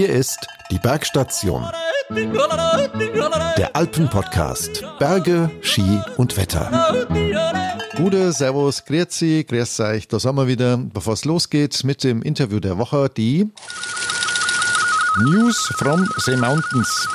Hier ist die Bergstation. Der Alpenpodcast. Berge, Ski und Wetter. Gute, Servus, Grüezi, Grüß euch. Da sind wir wieder, bevor es losgeht mit dem Interview der Woche, die News from the Mountains.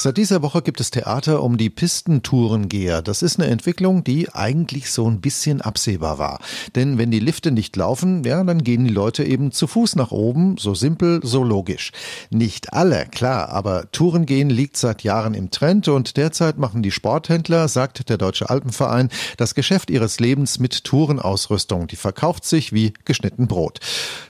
Seit dieser Woche gibt es Theater um die Pistentourengeher. Das ist eine Entwicklung, die eigentlich so ein bisschen absehbar war. Denn wenn die Lifte nicht laufen, ja, dann gehen die Leute eben zu Fuß nach oben. So simpel, so logisch. Nicht alle, klar, aber Tourengehen liegt seit Jahren im Trend und derzeit machen die Sporthändler, sagt der Deutsche Alpenverein, das Geschäft ihres Lebens mit Tourenausrüstung. Die verkauft sich wie geschnitten Brot.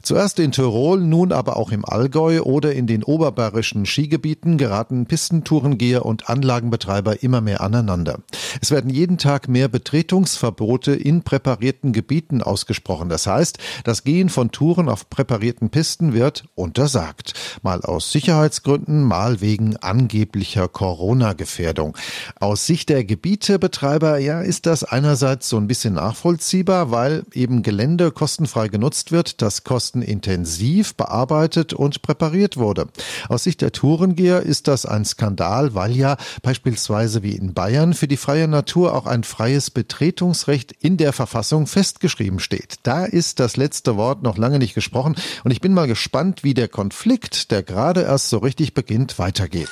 Zuerst in Tirol, nun aber auch im Allgäu oder in den oberbayerischen Skigebieten geraten Pistentouren Tourengeher und Anlagenbetreiber immer mehr aneinander. Es werden jeden Tag mehr Betretungsverbote in präparierten Gebieten ausgesprochen. Das heißt, das Gehen von Touren auf präparierten Pisten wird untersagt. Mal aus Sicherheitsgründen, mal wegen angeblicher Corona-Gefährdung. Aus Sicht der Gebietebetreiber, ja, ist das einerseits so ein bisschen nachvollziehbar, weil eben Gelände kostenfrei genutzt wird, das kostenintensiv bearbeitet und präpariert wurde. Aus Sicht der Tourengeher ist das ein Skandal Skandal, weil ja beispielsweise wie in Bayern für die freie Natur auch ein freies Betretungsrecht in der Verfassung festgeschrieben steht. Da ist das letzte Wort noch lange nicht gesprochen und ich bin mal gespannt, wie der Konflikt, der gerade erst so richtig beginnt, weitergeht.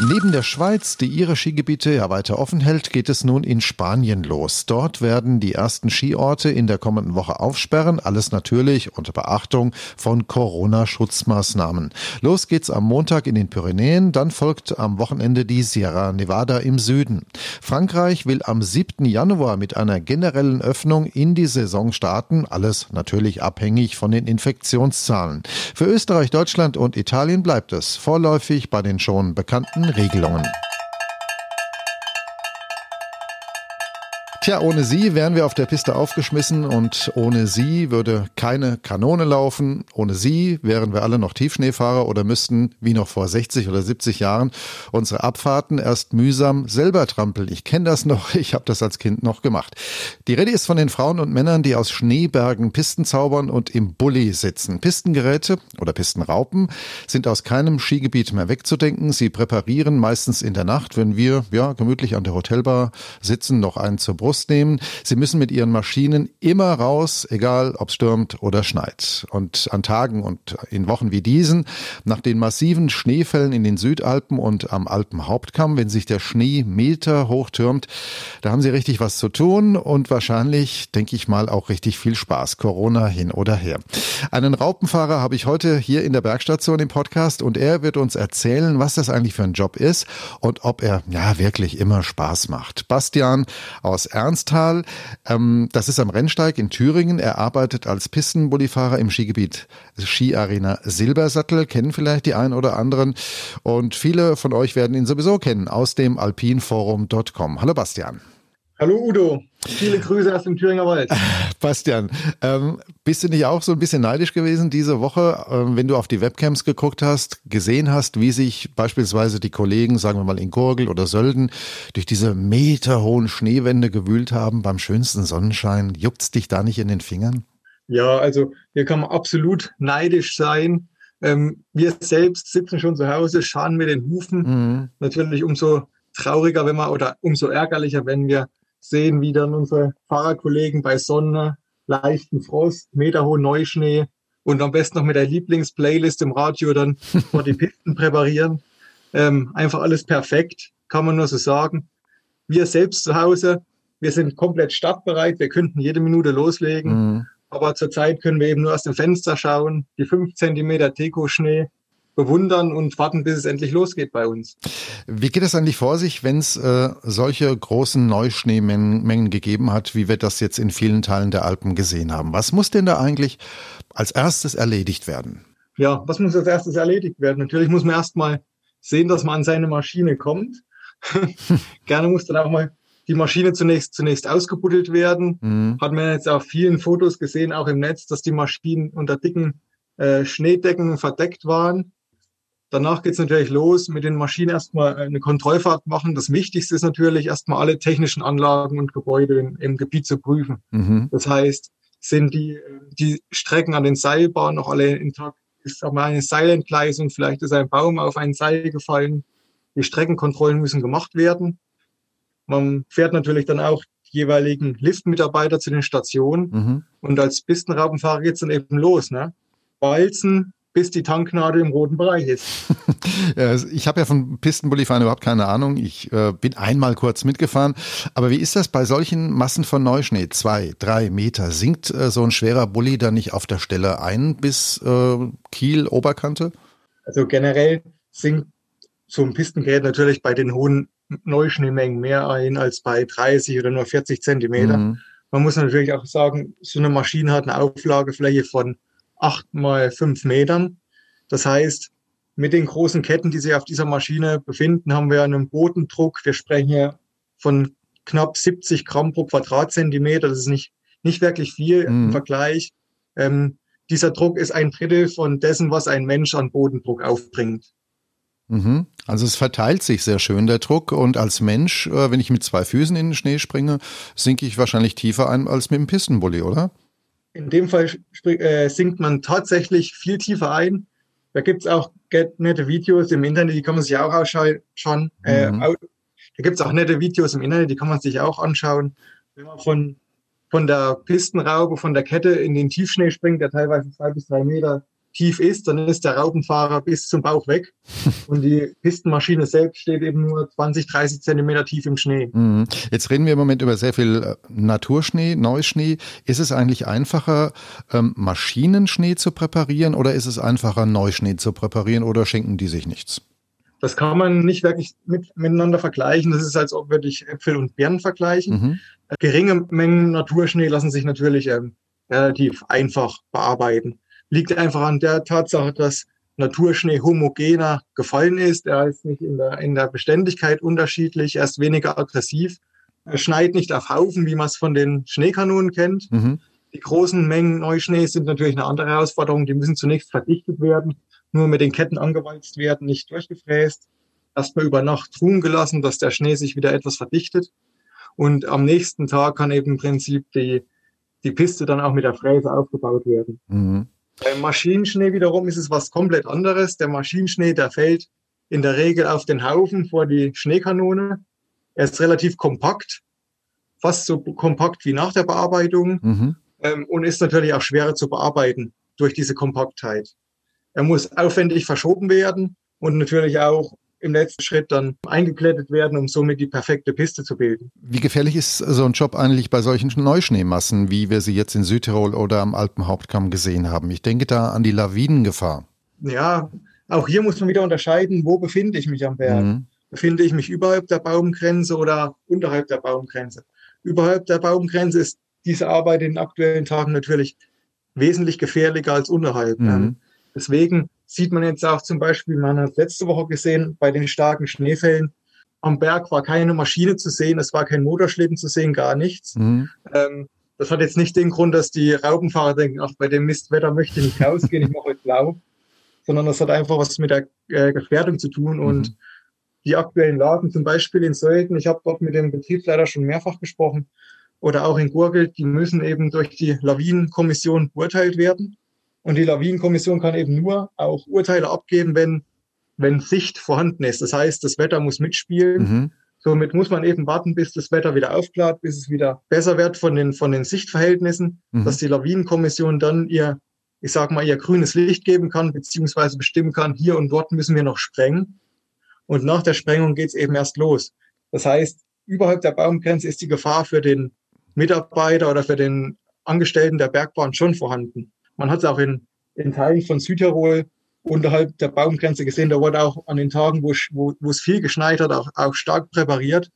Neben der Schweiz, die ihre Skigebiete ja weiter offen hält, geht es nun in Spanien los. Dort werden die ersten Skiorte in der kommenden Woche aufsperren. Alles natürlich unter Beachtung von Corona-Schutzmaßnahmen. Los geht's am Montag in den Pyrenäen, dann folgt am Wochenende die Sierra Nevada im Süden. Frankreich will am 7. Januar mit einer generellen Öffnung in die Saison starten. Alles natürlich abhängig von den Infektionszahlen. Für Österreich, Deutschland und Italien bleibt es vorläufig bei den schon bekannten Regelungen. Tja, ohne sie wären wir auf der Piste aufgeschmissen und ohne sie würde keine Kanone laufen. Ohne sie wären wir alle noch Tiefschneefahrer oder müssten, wie noch vor 60 oder 70 Jahren, unsere Abfahrten erst mühsam selber trampeln. Ich kenne das noch, ich habe das als Kind noch gemacht. Die Rede ist von den Frauen und Männern, die aus Schneebergen Pisten zaubern und im Bulli sitzen. Pistengeräte oder Pistenraupen sind aus keinem Skigebiet mehr wegzudenken. Sie präparieren meistens in der Nacht, wenn wir ja gemütlich an der Hotelbar sitzen, noch einen zur Brust Brust nehmen. Sie müssen mit ihren Maschinen immer raus, egal ob es stürmt oder schneit. Und an Tagen und in Wochen wie diesen, nach den massiven Schneefällen in den Südalpen und am Alpenhauptkamm, wenn sich der Schnee Meter hoch türmt, da haben sie richtig was zu tun und wahrscheinlich, denke ich mal, auch richtig viel Spaß. Corona hin oder her. Einen Raupenfahrer habe ich heute hier in der Bergstation im Podcast und er wird uns erzählen, was das eigentlich für ein Job ist und ob er ja wirklich immer Spaß macht. Bastian aus Ernst Ernsthal. Ähm, das ist am Rennsteig in Thüringen. Er arbeitet als Pistenbullifahrer im Skigebiet Skiarena Silbersattel. Kennen vielleicht die einen oder anderen. Und viele von euch werden ihn sowieso kennen aus dem alpinforum.com. Hallo Bastian. Hallo Udo, viele Grüße aus dem Thüringer Wald. Bastian, ähm, bist du nicht auch so ein bisschen neidisch gewesen diese Woche, ähm, wenn du auf die Webcams geguckt hast, gesehen hast, wie sich beispielsweise die Kollegen, sagen wir mal in Gurgel oder Sölden, durch diese meterhohen Schneewände gewühlt haben beim schönsten Sonnenschein? Juckt's dich da nicht in den Fingern? Ja, also hier kann man absolut neidisch sein. Ähm, wir selbst sitzen schon zu Hause, schauen mit den Hufen. Mhm. Natürlich umso trauriger, wenn man oder umso ärgerlicher, wenn wir sehen, wie dann unsere Fahrerkollegen bei Sonne, leichten Frost, meterhohen Neuschnee und am besten noch mit der Lieblingsplaylist im Radio dann vor die Pisten präparieren. Ähm, einfach alles perfekt, kann man nur so sagen. Wir selbst zu Hause, wir sind komplett startbereit, wir könnten jede Minute loslegen. Mhm. Aber zurzeit können wir eben nur aus dem Fenster schauen, die fünf Zentimeter Deko-Schnee bewundern und warten, bis es endlich losgeht bei uns. Wie geht es eigentlich vor sich, wenn es äh, solche großen Neuschneemengen gegeben hat, wie wir das jetzt in vielen Teilen der Alpen gesehen haben? Was muss denn da eigentlich als erstes erledigt werden? Ja, was muss als erstes erledigt werden? Natürlich muss man erstmal sehen, dass man an seine Maschine kommt. Gerne muss dann auch mal die Maschine zunächst, zunächst ausgebuddelt werden. Mhm. Hat man jetzt auf vielen Fotos gesehen, auch im Netz, dass die Maschinen unter dicken äh, Schneedecken verdeckt waren. Danach geht's natürlich los, mit den Maschinen erstmal eine Kontrollfahrt machen. Das Wichtigste ist natürlich erstmal alle technischen Anlagen und Gebäude im, im Gebiet zu prüfen. Mhm. Das heißt, sind die, die Strecken an den Seilbahnen noch alle intakt. Ist aber eine Seilentgleisung, vielleicht ist ein Baum auf ein Seil gefallen. Die Streckenkontrollen müssen gemacht werden. Man fährt natürlich dann auch die jeweiligen Liftmitarbeiter zu den Stationen. Mhm. Und als Pistenraubenfahrer geht's dann eben los. Ne? Walzen, bis die Tanknadel im roten Bereich ist. ich habe ja von Pistenbullyfahren überhaupt keine Ahnung. Ich äh, bin einmal kurz mitgefahren. Aber wie ist das bei solchen Massen von Neuschnee? Zwei, drei Meter. Sinkt äh, so ein schwerer Bulli dann nicht auf der Stelle ein bis äh, Kiel, Oberkante? Also generell sinkt so ein Pistengerät natürlich bei den hohen Neuschneemengen mehr ein als bei 30 oder nur 40 Zentimeter. Mhm. Man muss natürlich auch sagen, so eine Maschine hat eine Auflagefläche von acht mal fünf Metern. Das heißt, mit den großen Ketten, die sich auf dieser Maschine befinden, haben wir einen Bodendruck. Wir sprechen hier von knapp 70 Gramm pro Quadratzentimeter. Das ist nicht, nicht wirklich viel mhm. im Vergleich. Ähm, dieser Druck ist ein Drittel von dessen, was ein Mensch an Bodendruck aufbringt. Mhm. Also es verteilt sich sehr schön der Druck und als Mensch, äh, wenn ich mit zwei Füßen in den Schnee springe, sinke ich wahrscheinlich tiefer ein als mit dem Pistenbully, oder? In dem Fall äh, sinkt man tatsächlich viel tiefer ein. Da gibt es auch nette Videos im Internet, die kann man sich auch ausschauen. Äh, mhm. da gibt es auch nette Videos im Internet, die kann man sich auch anschauen. Wenn man von, von der Pistenraube, von der Kette in den Tiefschnee springt, der teilweise zwei bis drei Meter tief ist, dann ist der Raupenfahrer bis zum Bauch weg und die Pistenmaschine selbst steht eben nur 20, 30 Zentimeter tief im Schnee. Mhm. Jetzt reden wir im Moment über sehr viel äh, Naturschnee, Neuschnee. Ist es eigentlich einfacher, ähm, Maschinenschnee zu präparieren oder ist es einfacher, Neuschnee zu präparieren oder schenken die sich nichts? Das kann man nicht wirklich mit, miteinander vergleichen. Das ist, als ob wir dich Äpfel und Birnen vergleichen. Mhm. Geringe Mengen Naturschnee lassen sich natürlich ähm, relativ einfach bearbeiten liegt einfach an der Tatsache, dass Naturschnee homogener gefallen ist. Er ist nicht in der, in der Beständigkeit unterschiedlich, er ist weniger aggressiv. Er schneit nicht auf Haufen, wie man es von den Schneekanonen kennt. Mhm. Die großen Mengen Neuschnee sind natürlich eine andere Herausforderung. Die müssen zunächst verdichtet werden, nur mit den Ketten angewalzt werden, nicht durchgefräst. Erstmal über Nacht ruhen gelassen, dass der Schnee sich wieder etwas verdichtet. Und am nächsten Tag kann eben im Prinzip die, die Piste dann auch mit der Fräse aufgebaut werden. Mhm. Beim Maschinenschnee wiederum ist es was komplett anderes. Der Maschinenschnee, der fällt in der Regel auf den Haufen vor die Schneekanone. Er ist relativ kompakt, fast so kompakt wie nach der Bearbeitung mhm. ähm, und ist natürlich auch schwerer zu bearbeiten durch diese Kompaktheit. Er muss aufwendig verschoben werden und natürlich auch im letzten Schritt dann eingeklettet werden, um somit die perfekte Piste zu bilden. Wie gefährlich ist so ein Job eigentlich bei solchen Neuschneemassen, wie wir sie jetzt in Südtirol oder am Alpenhauptkamm gesehen haben? Ich denke da an die Lawinengefahr. Ja, auch hier muss man wieder unterscheiden, wo befinde ich mich am Berg? Mhm. Befinde ich mich überhalb der Baumgrenze oder unterhalb der Baumgrenze? Überhalb der Baumgrenze ist diese Arbeit in den aktuellen Tagen natürlich wesentlich gefährlicher als unterhalb. Mhm. Deswegen sieht man jetzt auch zum Beispiel, man hat letzte Woche gesehen, bei den starken Schneefällen, am Berg war keine Maschine zu sehen, es war kein Motorschlitten zu sehen, gar nichts. Mhm. Ähm, das hat jetzt nicht den Grund, dass die Raubenfahrer denken, ach, bei dem Mistwetter möchte ich nicht rausgehen, ich mache heute blau, sondern das hat einfach was mit der äh, Gefährdung zu tun. Mhm. Und die aktuellen Lagen, zum Beispiel in Sölden, ich habe dort mit dem Betriebsleiter schon mehrfach gesprochen, oder auch in Gurgel, die müssen eben durch die Lawinenkommission beurteilt werden. Und die Lawinenkommission kann eben nur auch Urteile abgeben, wenn, wenn Sicht vorhanden ist. Das heißt, das Wetter muss mitspielen. Mhm. Somit muss man eben warten, bis das Wetter wieder aufklart, bis es wieder besser wird von den, von den Sichtverhältnissen, mhm. dass die Lawinenkommission dann ihr, ich sag mal, ihr grünes Licht geben kann, beziehungsweise bestimmen kann, hier und dort müssen wir noch sprengen. Und nach der Sprengung geht's eben erst los. Das heißt, überhalb der Baumgrenze ist die Gefahr für den Mitarbeiter oder für den Angestellten der Bergbahn schon vorhanden. Man hat es auch in, in Teilen von Südtirol unterhalb der Baumgrenze gesehen. Da wurde auch an den Tagen, wo, es viel geschneit hat, auch, auch stark präpariert.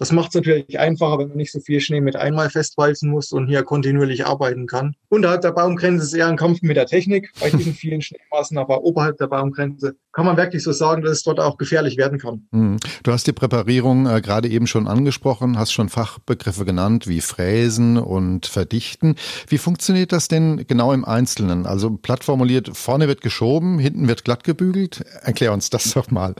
Das macht es natürlich einfacher, wenn man nicht so viel Schnee mit einmal festwalzen muss und hier kontinuierlich arbeiten kann. Unterhalb der Baumgrenze ist eher ein Kampf mit der Technik bei diesen vielen Schneemassen, aber oberhalb der Baumgrenze kann man wirklich so sagen, dass es dort auch gefährlich werden kann. Hm. Du hast die Präparierung äh, gerade eben schon angesprochen, hast schon Fachbegriffe genannt wie Fräsen und Verdichten. Wie funktioniert das denn genau im Einzelnen? Also platt formuliert, vorne wird geschoben, hinten wird glatt gebügelt. Erklär uns das doch mal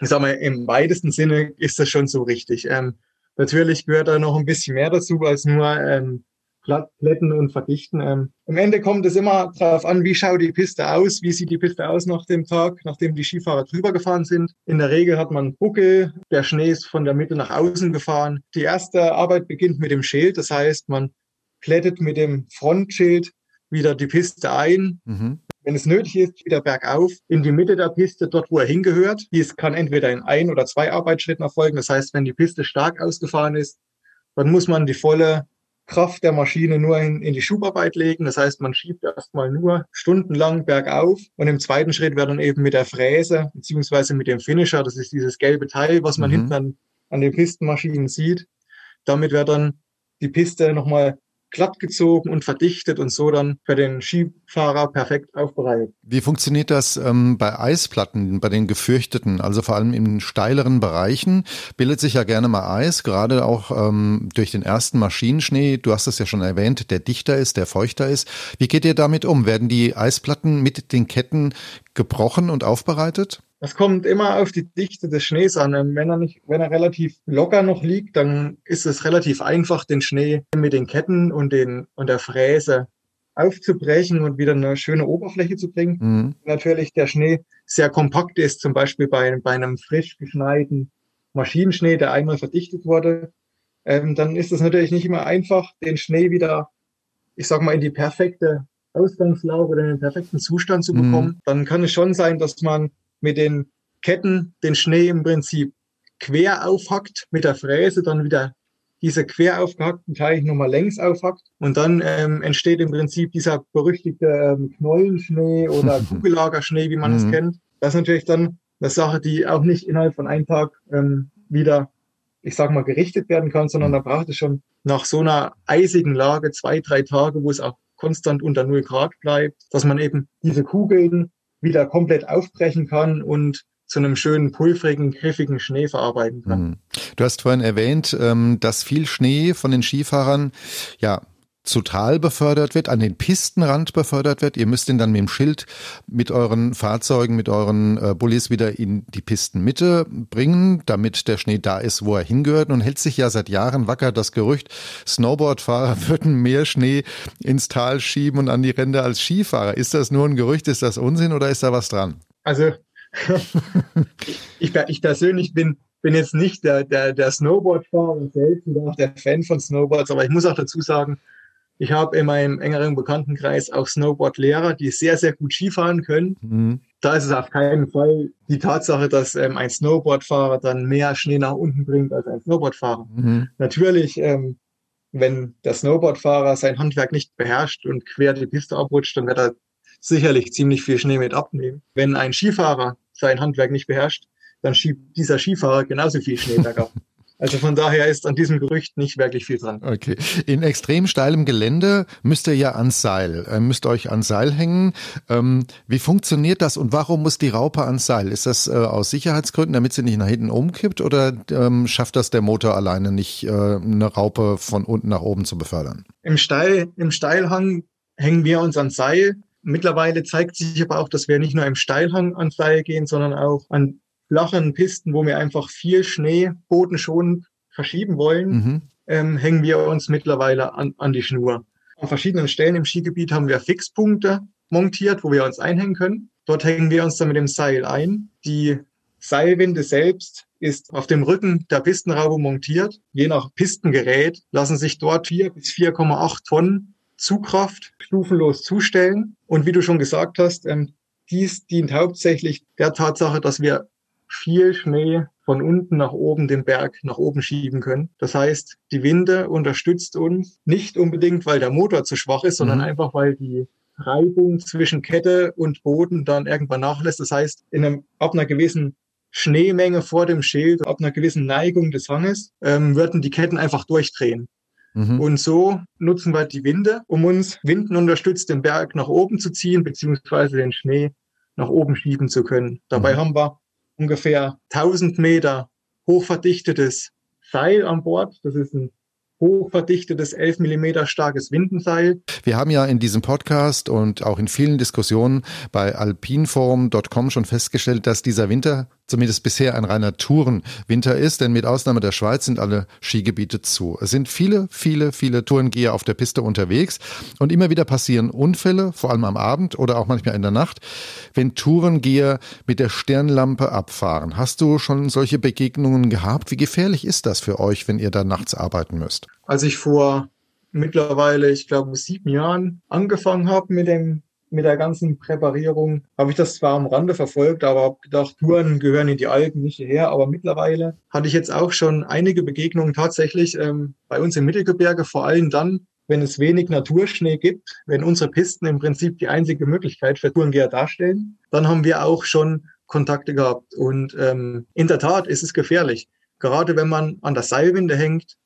ich sag mal, im weitesten Sinne ist das schon so richtig. Ähm, natürlich gehört da noch ein bisschen mehr dazu als nur ähm, plätten und verdichten. Ähm, Am Ende kommt es immer darauf an, wie schaut die Piste aus, wie sieht die Piste aus nach dem Tag, nachdem die Skifahrer drüber gefahren sind. In der Regel hat man Buckel, der Schnee ist von der Mitte nach außen gefahren. Die erste Arbeit beginnt mit dem Schild, das heißt, man plättet mit dem Frontschild wieder die Piste ein. Mhm. Wenn es nötig ist, wieder bergauf in die Mitte der Piste, dort wo er hingehört. Dies kann entweder in ein oder zwei Arbeitsschritten erfolgen. Das heißt, wenn die Piste stark ausgefahren ist, dann muss man die volle Kraft der Maschine nur in, in die Schubarbeit legen. Das heißt, man schiebt erstmal nur stundenlang bergauf und im zweiten Schritt wird dann eben mit der Fräse beziehungsweise mit dem Finisher, das ist dieses gelbe Teil, was man mhm. hinten an, an den Pistenmaschinen sieht, damit wird dann die Piste nochmal glatt gezogen und verdichtet und so dann für den Skifahrer perfekt aufbereitet. Wie funktioniert das ähm, bei Eisplatten, bei den gefürchteten, also vor allem in steileren Bereichen? Bildet sich ja gerne mal Eis, gerade auch ähm, durch den ersten Maschinenschnee. Du hast es ja schon erwähnt, der dichter ist, der feuchter ist. Wie geht ihr damit um? Werden die Eisplatten mit den Ketten gebrochen und aufbereitet? Das kommt immer auf die Dichte des Schnees an. Wenn er nicht, wenn er relativ locker noch liegt, dann ist es relativ einfach, den Schnee mit den Ketten und den und der Fräse aufzubrechen und wieder eine schöne Oberfläche zu bringen. Mhm. Natürlich der Schnee sehr kompakt ist, zum Beispiel bei, bei einem frisch geschneiten Maschinenschnee, der einmal verdichtet wurde, ähm, dann ist es natürlich nicht immer einfach, den Schnee wieder, ich sag mal, in die perfekte Ausgangslage oder in den perfekten Zustand zu bekommen. Mhm. Dann kann es schon sein, dass man mit den Ketten den Schnee im Prinzip quer aufhackt mit der Fräse, dann wieder diese quer aufgehackten Teile nochmal längs aufhackt und dann ähm, entsteht im Prinzip dieser berüchtigte ähm, Knollenschnee oder Kugellagerschnee, wie man es mhm. kennt. Das ist natürlich dann eine Sache, die auch nicht innerhalb von einem Tag ähm, wieder, ich sag mal, gerichtet werden kann, sondern da braucht es schon nach so einer eisigen Lage zwei, drei Tage, wo es auch konstant unter null Grad bleibt, dass man eben diese Kugeln wieder komplett aufbrechen kann und zu einem schönen, pulverigen, griffigen Schnee verarbeiten kann. Mhm. Du hast vorhin erwähnt, ähm, dass viel Schnee von den Skifahrern ja zu Tal befördert wird, an den Pistenrand befördert wird. Ihr müsst ihn dann mit dem Schild mit euren Fahrzeugen, mit euren äh, Bullis wieder in die Pistenmitte bringen, damit der Schnee da ist, wo er hingehört. Und hält sich ja seit Jahren wacker das Gerücht, Snowboardfahrer würden mehr Schnee ins Tal schieben und an die Ränder als Skifahrer. Ist das nur ein Gerücht? Ist das Unsinn oder ist da was dran? Also ich, ich persönlich bin bin jetzt nicht der, der, der Snowboardfahrer selbst oder auch der Fan von Snowboards, aber ich muss auch dazu sagen, ich habe in meinem engeren Bekanntenkreis auch Snowboard-Lehrer, die sehr, sehr gut Skifahren können. Mhm. Da ist es auf keinen Fall die Tatsache, dass ähm, ein Snowboardfahrer dann mehr Schnee nach unten bringt als ein Snowboardfahrer. Mhm. Natürlich, ähm, wenn der Snowboardfahrer sein Handwerk nicht beherrscht und quer die Piste abrutscht, dann wird er sicherlich ziemlich viel Schnee mit abnehmen. Wenn ein Skifahrer sein Handwerk nicht beherrscht, dann schiebt dieser Skifahrer genauso viel Schnee bergab. Also von daher ist an diesem Gerücht nicht wirklich viel dran. Okay. In extrem steilem Gelände müsst ihr ja ans Seil, äh, müsst euch ans Seil hängen. Ähm, wie funktioniert das und warum muss die Raupe ans Seil? Ist das äh, aus Sicherheitsgründen, damit sie nicht nach hinten umkippt oder ähm, schafft das der Motor alleine nicht, äh, eine Raupe von unten nach oben zu befördern? Im, Steil, Im Steilhang hängen wir uns ans Seil. Mittlerweile zeigt sich aber auch, dass wir nicht nur im Steilhang ans Seil gehen, sondern auch an flachen Pisten, wo wir einfach viel Schnee bodenschonend verschieben wollen, mhm. ähm, hängen wir uns mittlerweile an, an die Schnur. An verschiedenen Stellen im Skigebiet haben wir Fixpunkte montiert, wo wir uns einhängen können. Dort hängen wir uns dann mit dem Seil ein. Die Seilwinde selbst ist auf dem Rücken der Pistenraube montiert. Je nach Pistengerät lassen sich dort 4 bis 4,8 Tonnen Zugkraft stufenlos zustellen. Und wie du schon gesagt hast, ähm, dies dient hauptsächlich der Tatsache, dass wir viel Schnee von unten nach oben den Berg nach oben schieben können. Das heißt, die Winde unterstützt uns nicht unbedingt, weil der Motor zu schwach ist, sondern mhm. einfach, weil die Reibung zwischen Kette und Boden dann irgendwann nachlässt. Das heißt, in einem, ab einer gewissen Schneemenge vor dem Schild, ab einer gewissen Neigung des Hanges, ähm, würden die Ketten einfach durchdrehen. Mhm. Und so nutzen wir die Winde, um uns Winden unterstützt, den Berg nach oben zu ziehen, beziehungsweise den Schnee nach oben schieben zu können. Dabei mhm. haben wir ungefähr 1000 Meter hochverdichtetes Seil an Bord. Das ist ein hochverdichtetes 11 Millimeter starkes Windenseil. Wir haben ja in diesem Podcast und auch in vielen Diskussionen bei alpinforum.com schon festgestellt, dass dieser Winter zumindest bisher ein reiner Tourenwinter ist, denn mit Ausnahme der Schweiz sind alle Skigebiete zu. Es sind viele, viele, viele Tourengeher auf der Piste unterwegs und immer wieder passieren Unfälle, vor allem am Abend oder auch manchmal in der Nacht, wenn Tourengeher mit der Sternlampe abfahren. Hast du schon solche Begegnungen gehabt? Wie gefährlich ist das für euch, wenn ihr da nachts arbeiten müsst? Als ich vor mittlerweile, ich glaube, sieben Jahren angefangen habe mit dem mit der ganzen Präparierung habe ich das zwar am Rande verfolgt, aber habe gedacht, Touren gehören in die Alpen, nicht hierher. Aber mittlerweile hatte ich jetzt auch schon einige Begegnungen tatsächlich ähm, bei uns im Mittelgebirge, vor allem dann, wenn es wenig Naturschnee gibt, wenn unsere Pisten im Prinzip die einzige Möglichkeit für Tourengeher darstellen, dann haben wir auch schon Kontakte gehabt. Und ähm, in der Tat ist es gefährlich. Gerade wenn man an der Seilwinde hängt.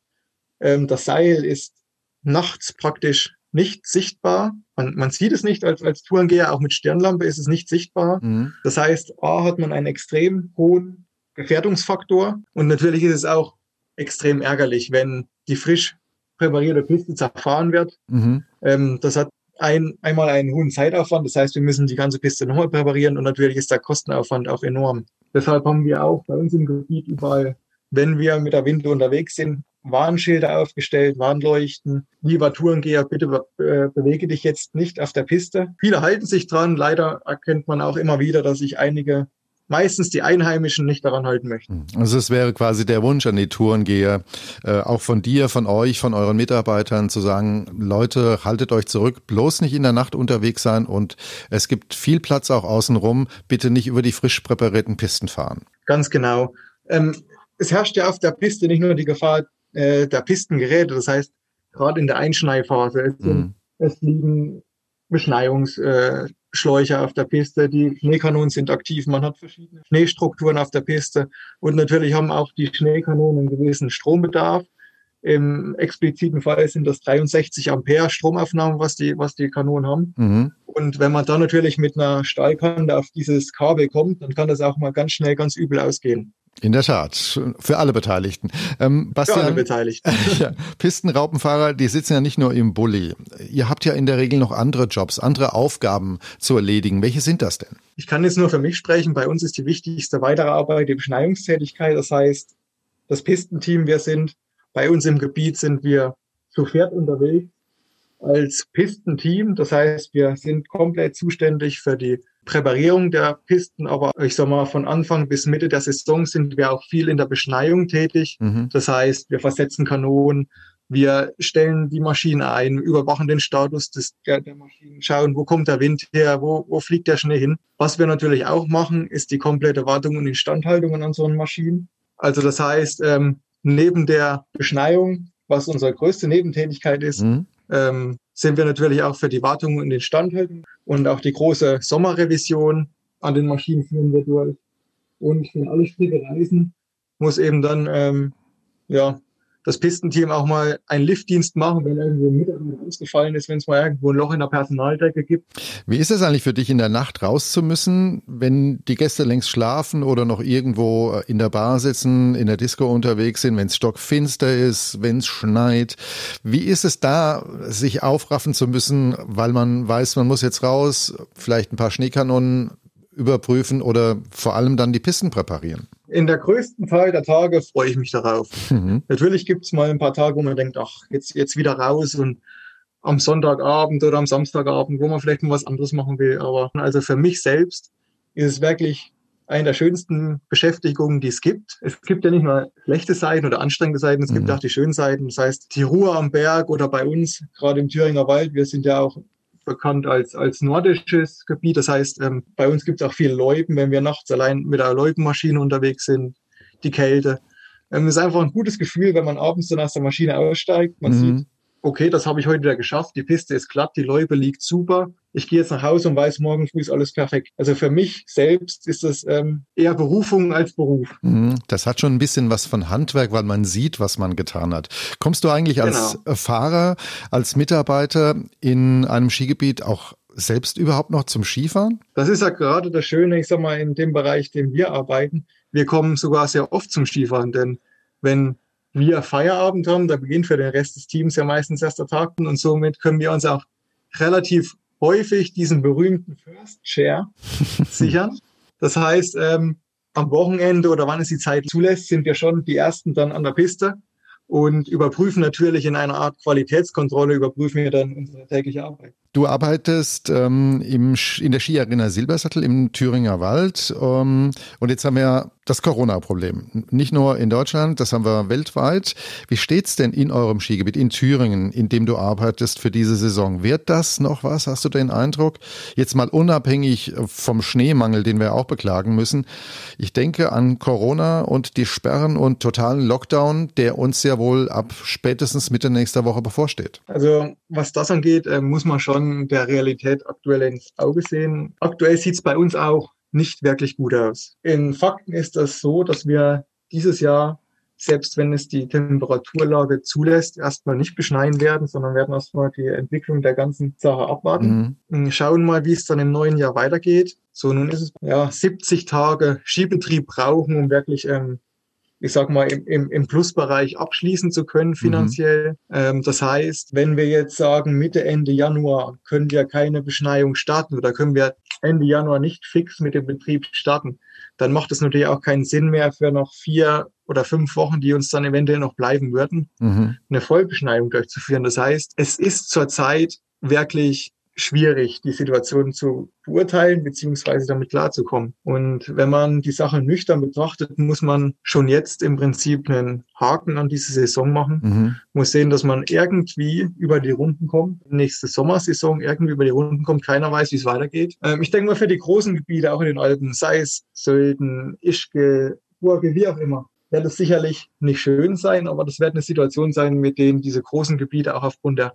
Ähm, das Seil ist nachts praktisch nicht sichtbar. Man, man sieht es nicht als, als Tourengeher, auch mit Stirnlampe ist es nicht sichtbar. Mhm. Das heißt, A hat man einen extrem hohen Gefährdungsfaktor und natürlich ist es auch extrem ärgerlich, wenn die frisch präparierte Piste zerfahren wird. Mhm. Ähm, das hat ein, einmal einen hohen Zeitaufwand, das heißt, wir müssen die ganze Piste nochmal präparieren und natürlich ist der Kostenaufwand auch enorm. Deshalb haben wir auch bei uns im Gebiet überall, wenn wir mit der Winde unterwegs sind, Warnschilder aufgestellt, Warnleuchten. Lieber Tourengeher, bitte äh, bewege dich jetzt nicht auf der Piste. Viele halten sich dran. Leider erkennt man auch immer wieder, dass sich einige meistens die Einheimischen nicht daran halten möchten. Also es wäre quasi der Wunsch an die Tourengeher, äh, auch von dir, von euch, von euren Mitarbeitern zu sagen, Leute, haltet euch zurück, bloß nicht in der Nacht unterwegs sein und es gibt viel Platz auch außenrum, bitte nicht über die frisch präparierten Pisten fahren. Ganz genau. Ähm, es herrscht ja auf der Piste nicht nur die Gefahr, äh, der Pistengeräte. Das heißt, gerade in der Einschneiphase, es, mhm. es liegen Beschneiungsschläuche äh, auf der Piste, die Schneekanonen sind aktiv, man hat verschiedene Schneestrukturen auf der Piste und natürlich haben auch die Schneekanonen einen gewissen Strombedarf. Im expliziten Fall sind das 63 Ampere Stromaufnahmen, was die, was die Kanonen haben. Mhm. Und wenn man dann natürlich mit einer Stahlkante auf dieses Kabel kommt, dann kann das auch mal ganz schnell ganz übel ausgehen. In der Tat, für alle Beteiligten. Ähm, Bastian, für alle Beteiligten. ja, Pistenraupenfahrer, die sitzen ja nicht nur im Bulli. Ihr habt ja in der Regel noch andere Jobs, andere Aufgaben zu erledigen. Welche sind das denn? Ich kann jetzt nur für mich sprechen. Bei uns ist die wichtigste weitere Arbeit die Beschneiungstätigkeit. Das heißt, das Pistenteam, wir sind bei uns im Gebiet, sind wir zu Pferd unterwegs als Pistenteam. Das heißt, wir sind komplett zuständig für die Präparierung der Pisten, aber ich sag mal, von Anfang bis Mitte der Saison sind wir auch viel in der Beschneiung tätig. Mhm. Das heißt, wir versetzen Kanonen, wir stellen die Maschinen ein, überwachen den Status des, der, der Maschinen, schauen, wo kommt der Wind her, wo, wo fliegt der Schnee hin. Was wir natürlich auch machen, ist die komplette Wartung und Instandhaltung an unseren Maschinen. Also das heißt, ähm, neben der Beschneiung, was unsere größte Nebentätigkeit ist, mhm ähm, sind wir natürlich auch für die Wartung und den Standhaltung und auch die große Sommerrevision an den Maschinen führen wir durch. Und für alle Strecke Reisen muss eben dann ähm, ja das Pistenteam auch mal einen Liftdienst machen, wenn irgendwo ein Mitarbeiter ausgefallen ist, wenn es mal irgendwo ein Loch in der Personaldecke gibt. Wie ist es eigentlich für dich, in der Nacht raus zu müssen, wenn die Gäste längst schlafen oder noch irgendwo äh, in der Bar sitzen, in der Disco unterwegs sind, wenn es stockfinster ist, wenn es schneit? Wie ist es da, sich aufraffen zu müssen, weil man weiß, man muss jetzt raus, vielleicht ein paar Schneekanonen überprüfen oder vor allem dann die Pisten präparieren? In der größten Teil der Tage freue ich mich darauf. Mhm. Natürlich gibt es mal ein paar Tage, wo man denkt, ach, jetzt, jetzt wieder raus und am Sonntagabend oder am Samstagabend, wo man vielleicht mal was anderes machen will. Aber also für mich selbst ist es wirklich eine der schönsten Beschäftigungen, die es gibt. Es gibt ja nicht nur schlechte Seiten oder anstrengende Seiten, es mhm. gibt auch die schönen Seiten. Das heißt, die Ruhe am Berg oder bei uns, gerade im Thüringer Wald, wir sind ja auch bekannt als, als nordisches Gebiet. Das heißt, ähm, bei uns gibt es auch viel Läupen, wenn wir nachts allein mit einer Läupenmaschine unterwegs sind, die Kälte. Ähm, es ist einfach ein gutes Gefühl, wenn man abends dann aus der Maschine aussteigt. Man mhm. sieht, okay, das habe ich heute wieder geschafft. Die Piste ist glatt, die Loipe liegt super. Ich gehe jetzt nach Hause und weiß, morgen früh ist alles perfekt. Also für mich selbst ist das ähm, eher Berufung als Beruf. Mhm. Das hat schon ein bisschen was von Handwerk, weil man sieht, was man getan hat. Kommst du eigentlich als genau. Fahrer, als Mitarbeiter in einem Skigebiet auch selbst überhaupt noch zum Skifahren? Das ist ja gerade das Schöne, ich sag mal, in dem Bereich, in dem wir arbeiten. Wir kommen sogar sehr oft zum Skifahren, denn wenn wir Feierabend haben, da beginnt für den Rest des Teams ja meistens erst der Tag und somit können wir uns auch relativ häufig diesen berühmten First Share sichern. Das heißt, ähm, am Wochenende oder wann es die Zeit zulässt, sind wir schon die Ersten dann an der Piste und überprüfen natürlich in einer Art Qualitätskontrolle, überprüfen wir dann unsere tägliche Arbeit. Du arbeitest ähm, im, in der Skiarena Silbersattel im Thüringer Wald ähm, und jetzt haben wir das Corona-Problem. Nicht nur in Deutschland, das haben wir weltweit. Wie steht's denn in eurem Skigebiet in Thüringen, in dem du arbeitest für diese Saison? Wird das noch was? Hast du den Eindruck? Jetzt mal unabhängig vom Schneemangel, den wir auch beklagen müssen. Ich denke an Corona und die Sperren und totalen Lockdown, der uns ja wohl ab spätestens Mitte nächster Woche bevorsteht. Also was das angeht, äh, muss man schon der Realität aktuell ins Auge sehen. Aktuell sieht es bei uns auch nicht wirklich gut aus. In Fakten ist das so, dass wir dieses Jahr, selbst wenn es die Temperaturlage zulässt, erstmal nicht beschneien werden, sondern werden erstmal die Entwicklung der ganzen Sache abwarten. Mhm. Schauen mal, wie es dann im neuen Jahr weitergeht. So, nun ist es ja 70 Tage Skibetrieb brauchen, um wirklich ähm, ich sag mal, im, im, im Plusbereich abschließen zu können finanziell. Mhm. Ähm, das heißt, wenn wir jetzt sagen, Mitte, Ende Januar können wir keine Beschneiung starten oder können wir Ende Januar nicht fix mit dem Betrieb starten, dann macht es natürlich auch keinen Sinn mehr für noch vier oder fünf Wochen, die uns dann eventuell noch bleiben würden, mhm. eine Vollbeschneiung durchzuführen. Das heißt, es ist zurzeit wirklich schwierig, die Situation zu beurteilen beziehungsweise damit klarzukommen. Und wenn man die Sache nüchtern betrachtet, muss man schon jetzt im Prinzip einen Haken an diese Saison machen. Mhm. Muss sehen, dass man irgendwie über die Runden kommt. Nächste Sommersaison irgendwie über die Runden kommt. Keiner weiß, wie es weitergeht. Ähm, ich denke mal für die großen Gebiete, auch in den Alpen, sei es Sölden, Ischke, Burge, wie auch immer, wird es sicherlich nicht schön sein, aber das wird eine Situation sein, mit denen diese großen Gebiete auch aufgrund der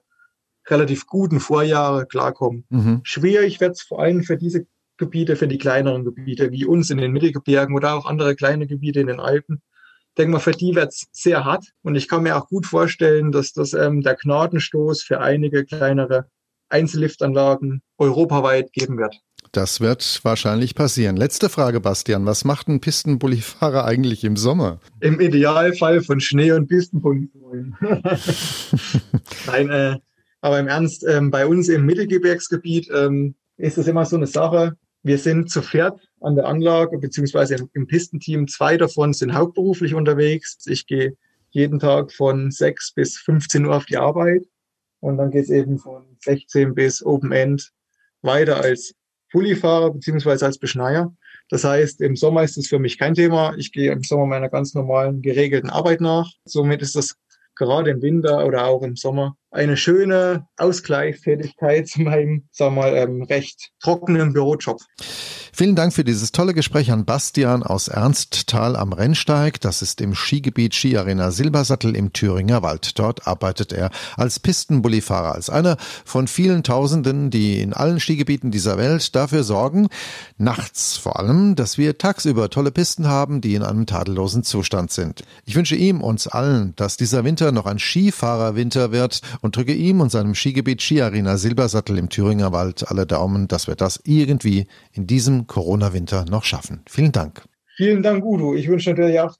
relativ guten Vorjahre klarkommen. Mhm. Schwierig wird es vor allem für diese Gebiete, für die kleineren Gebiete, wie uns in den Mittelgebirgen oder auch andere kleine Gebiete in den Alpen. Ich denke mal, für die wird es sehr hart. Und ich kann mir auch gut vorstellen, dass das ähm, der Gnadenstoß für einige kleinere Einzelliftanlagen europaweit geben wird. Das wird wahrscheinlich passieren. Letzte Frage, Bastian. Was macht ein Pistenbullifahrer eigentlich im Sommer? Im Idealfall von Schnee und Pistenpulli Nein, äh, aber im Ernst, ähm, bei uns im Mittelgebirgsgebiet ähm, ist es immer so eine Sache. Wir sind zu viert an der Anlage beziehungsweise im, im Pistenteam. Zwei davon sind hauptberuflich unterwegs. Ich gehe jeden Tag von 6 bis 15 Uhr auf die Arbeit. Und dann geht es eben von 16 bis Open End weiter als Pullifahrer beziehungsweise als Beschneier. Das heißt, im Sommer ist es für mich kein Thema. Ich gehe im Sommer meiner ganz normalen geregelten Arbeit nach. Somit ist das gerade im Winter oder auch im Sommer eine schöne Ausgleichstätigkeit zu meinem, sagen wir mal, ähm, recht trockenen Bürojob. Vielen Dank für dieses tolle Gespräch an Bastian aus Ernsttal am Rennsteig. Das ist im Skigebiet Skiarena Silbersattel im Thüringer Wald. Dort arbeitet er als Pistenbullifahrer, als einer von vielen Tausenden, die in allen Skigebieten dieser Welt dafür sorgen, nachts vor allem, dass wir tagsüber tolle Pisten haben, die in einem tadellosen Zustand sind. Ich wünsche ihm, uns allen, dass dieser Winter noch ein Skifahrerwinter wird und drücke ihm und seinem Skigebiet Skiarena Silbersattel im Thüringer Wald alle Daumen, dass wir das irgendwie in diesem Corona-Winter noch schaffen. Vielen Dank. Vielen Dank, Udo. Ich wünsche natürlich auch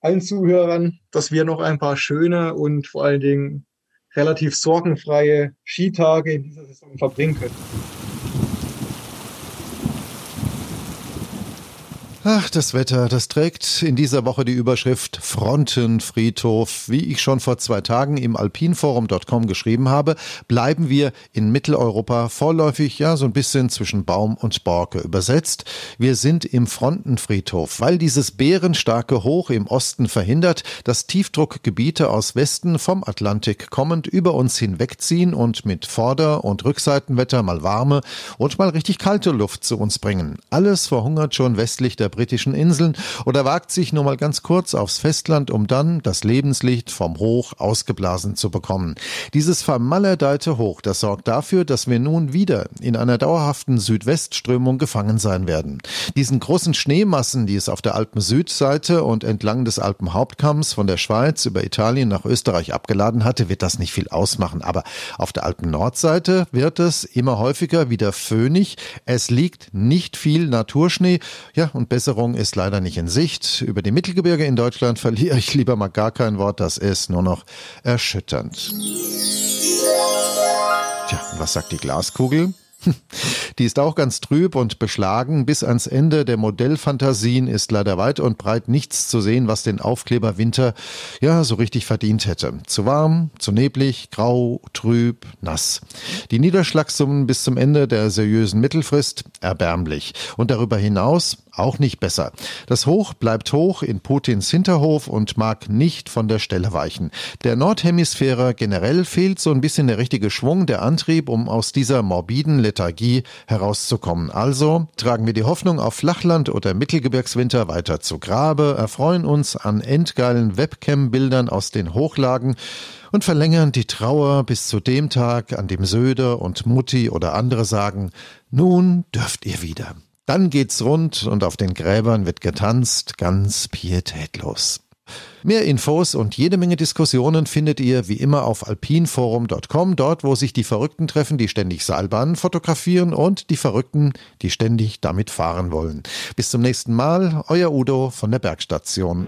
allen Zuhörern, dass wir noch ein paar schöne und vor allen Dingen relativ sorgenfreie Skitage in dieser Saison verbringen können. Ach, das Wetter, das trägt in dieser Woche die Überschrift Frontenfriedhof. Wie ich schon vor zwei Tagen im alpinforum.com geschrieben habe, bleiben wir in Mitteleuropa vorläufig ja so ein bisschen zwischen Baum und Borke übersetzt. Wir sind im Frontenfriedhof, weil dieses bärenstarke Hoch im Osten verhindert, dass Tiefdruckgebiete aus Westen vom Atlantik kommend über uns hinwegziehen und mit Vorder- und Rückseitenwetter mal warme und mal richtig kalte Luft zu uns bringen. Alles verhungert schon westlich der britischen Inseln oder wagt sich nur mal ganz kurz aufs Festland, um dann das Lebenslicht vom Hoch ausgeblasen zu bekommen. Dieses vermaledeite Hoch, das sorgt dafür, dass wir nun wieder in einer dauerhaften Südwestströmung gefangen sein werden. Diesen großen Schneemassen, die es auf der Alpen-Südseite und entlang des Alpenhauptkamms von der Schweiz über Italien nach Österreich abgeladen hatte, wird das nicht viel ausmachen. Aber auf der Alpen-Nordseite wird es immer häufiger wieder föhnig. Es liegt nicht viel Naturschnee. Ja, und Besserung ist leider nicht in Sicht. Über die Mittelgebirge in Deutschland verliere ich lieber mal gar kein Wort. Das ist nur noch erschütternd. Tja, was sagt die Glaskugel? Die ist auch ganz trüb und beschlagen. Bis ans Ende der Modellfantasien ist leider weit und breit nichts zu sehen, was den Aufkleber Winter ja so richtig verdient hätte. Zu warm, zu neblig, grau, trüb, nass. Die Niederschlagssummen bis zum Ende der seriösen Mittelfrist erbärmlich. Und darüber hinaus auch nicht besser. Das Hoch bleibt hoch in Putins Hinterhof und mag nicht von der Stelle weichen. Der Nordhemisphäre generell fehlt so ein bisschen der richtige Schwung, der Antrieb, um aus dieser morbiden Lethargie herauszukommen. Also tragen wir die Hoffnung auf Flachland oder Mittelgebirgswinter weiter zu Grabe, erfreuen uns an endgeilen Webcam-Bildern aus den Hochlagen und verlängern die Trauer bis zu dem Tag, an dem Söder und Mutti oder andere sagen, nun dürft ihr wieder. Dann geht's rund und auf den Gräbern wird getanzt, ganz pietätlos. Mehr Infos und jede Menge Diskussionen findet ihr wie immer auf alpinforum.com, dort wo sich die Verrückten treffen, die ständig Seilbahnen fotografieren und die Verrückten, die ständig damit fahren wollen. Bis zum nächsten Mal, euer Udo von der Bergstation.